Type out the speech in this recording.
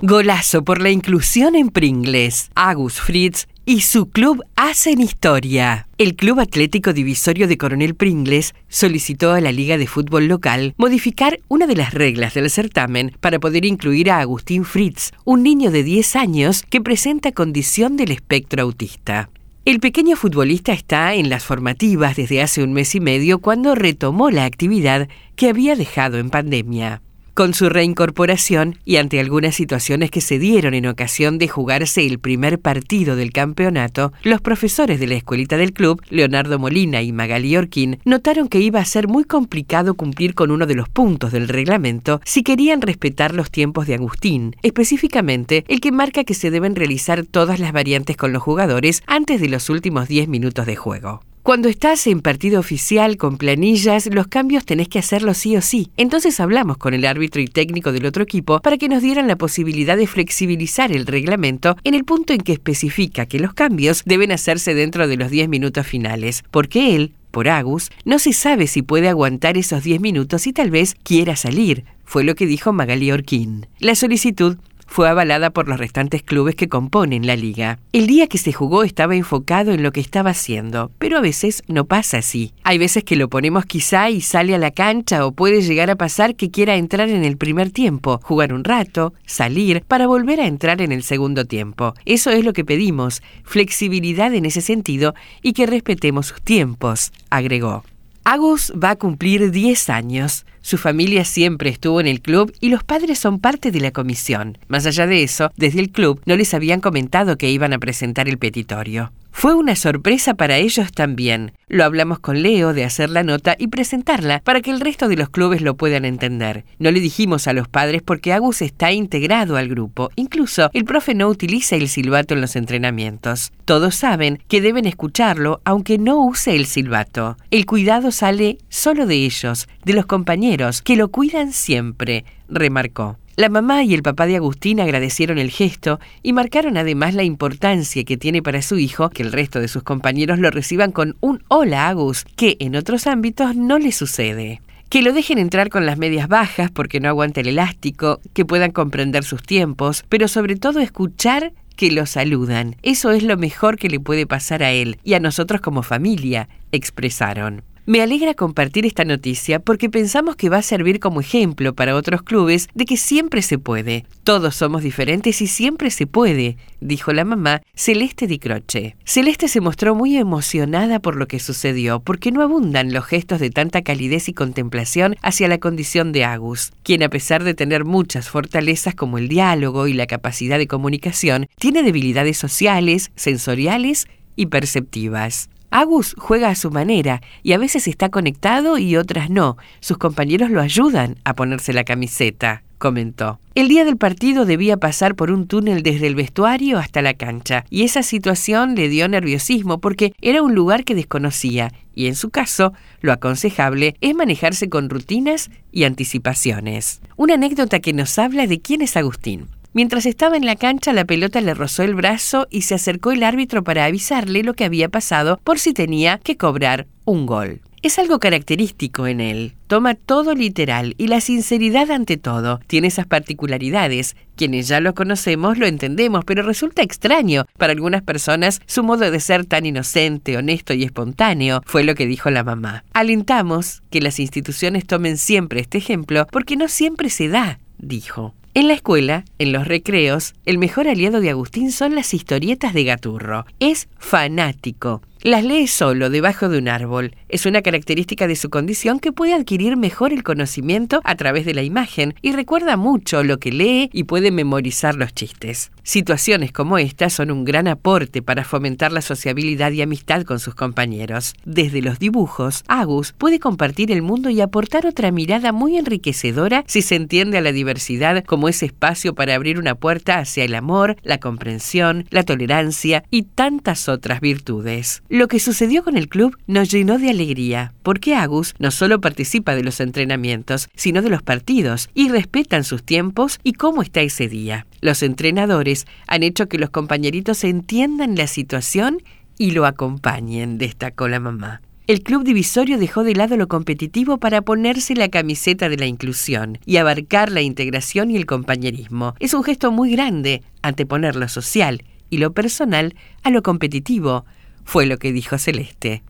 Golazo por la inclusión en Pringles. Agus Fritz y su club hacen historia. El Club Atlético Divisorio de Coronel Pringles solicitó a la Liga de Fútbol local modificar una de las reglas del certamen para poder incluir a Agustín Fritz, un niño de 10 años que presenta condición del espectro autista. El pequeño futbolista está en las formativas desde hace un mes y medio cuando retomó la actividad que había dejado en pandemia. Con su reincorporación y ante algunas situaciones que se dieron en ocasión de jugarse el primer partido del campeonato, los profesores de la escuelita del club, Leonardo Molina y Magali Orquín, notaron que iba a ser muy complicado cumplir con uno de los puntos del reglamento si querían respetar los tiempos de Agustín, específicamente el que marca que se deben realizar todas las variantes con los jugadores antes de los últimos 10 minutos de juego. Cuando estás en partido oficial con planillas, los cambios tenés que hacerlos sí o sí. Entonces hablamos con el árbitro y técnico del otro equipo para que nos dieran la posibilidad de flexibilizar el reglamento en el punto en que especifica que los cambios deben hacerse dentro de los 10 minutos finales, porque él, por Agus, no se sabe si puede aguantar esos 10 minutos y tal vez quiera salir, fue lo que dijo Magali Orquín. La solicitud fue avalada por los restantes clubes que componen la liga. El día que se jugó estaba enfocado en lo que estaba haciendo, pero a veces no pasa así. Hay veces que lo ponemos quizá y sale a la cancha o puede llegar a pasar que quiera entrar en el primer tiempo, jugar un rato, salir, para volver a entrar en el segundo tiempo. Eso es lo que pedimos, flexibilidad en ese sentido y que respetemos sus tiempos, agregó. Agus va a cumplir 10 años. Su familia siempre estuvo en el club y los padres son parte de la comisión. Más allá de eso, desde el club no les habían comentado que iban a presentar el petitorio. Fue una sorpresa para ellos también. Lo hablamos con Leo de hacer la nota y presentarla para que el resto de los clubes lo puedan entender. No le dijimos a los padres porque Agus está integrado al grupo. Incluso el profe no utiliza el silbato en los entrenamientos. Todos saben que deben escucharlo aunque no use el silbato. El cuidado sale solo de ellos, de los compañeros, que lo cuidan siempre, remarcó. La mamá y el papá de Agustín agradecieron el gesto y marcaron además la importancia que tiene para su hijo que el resto de sus compañeros lo reciban con un hola Agus, que en otros ámbitos no le sucede. Que lo dejen entrar con las medias bajas porque no aguanta el elástico, que puedan comprender sus tiempos, pero sobre todo escuchar que lo saludan. Eso es lo mejor que le puede pasar a él y a nosotros como familia, expresaron. Me alegra compartir esta noticia porque pensamos que va a servir como ejemplo para otros clubes de que siempre se puede. Todos somos diferentes y siempre se puede, dijo la mamá Celeste Di Croce. Celeste se mostró muy emocionada por lo que sucedió, porque no abundan los gestos de tanta calidez y contemplación hacia la condición de Agus, quien a pesar de tener muchas fortalezas como el diálogo y la capacidad de comunicación, tiene debilidades sociales, sensoriales y perceptivas. Agus juega a su manera y a veces está conectado y otras no. Sus compañeros lo ayudan a ponerse la camiseta, comentó. El día del partido debía pasar por un túnel desde el vestuario hasta la cancha y esa situación le dio nerviosismo porque era un lugar que desconocía y en su caso lo aconsejable es manejarse con rutinas y anticipaciones. Una anécdota que nos habla de quién es Agustín. Mientras estaba en la cancha, la pelota le rozó el brazo y se acercó el árbitro para avisarle lo que había pasado por si tenía que cobrar un gol. Es algo característico en él. Toma todo literal y la sinceridad ante todo. Tiene esas particularidades. Quienes ya lo conocemos lo entendemos, pero resulta extraño para algunas personas su modo de ser tan inocente, honesto y espontáneo, fue lo que dijo la mamá. Alentamos que las instituciones tomen siempre este ejemplo porque no siempre se da, dijo. En la escuela, en los recreos, el mejor aliado de Agustín son las historietas de Gaturro. Es fanático. Las lee solo, debajo de un árbol. Es una característica de su condición que puede adquirir mejor el conocimiento a través de la imagen y recuerda mucho lo que lee y puede memorizar los chistes. Situaciones como esta son un gran aporte para fomentar la sociabilidad y amistad con sus compañeros. Desde los dibujos, Agus puede compartir el mundo y aportar otra mirada muy enriquecedora si se entiende a la diversidad como ese espacio para abrir una puerta hacia el amor, la comprensión, la tolerancia y tantas otras virtudes. Lo que sucedió con el club nos llenó de alegría, porque Agus no solo participa de los entrenamientos, sino de los partidos, y respetan sus tiempos y cómo está ese día. Los entrenadores han hecho que los compañeritos entiendan la situación y lo acompañen, destacó la mamá. El club divisorio dejó de lado lo competitivo para ponerse la camiseta de la inclusión y abarcar la integración y el compañerismo. Es un gesto muy grande anteponer lo social y lo personal a lo competitivo, fue lo que dijo Celeste.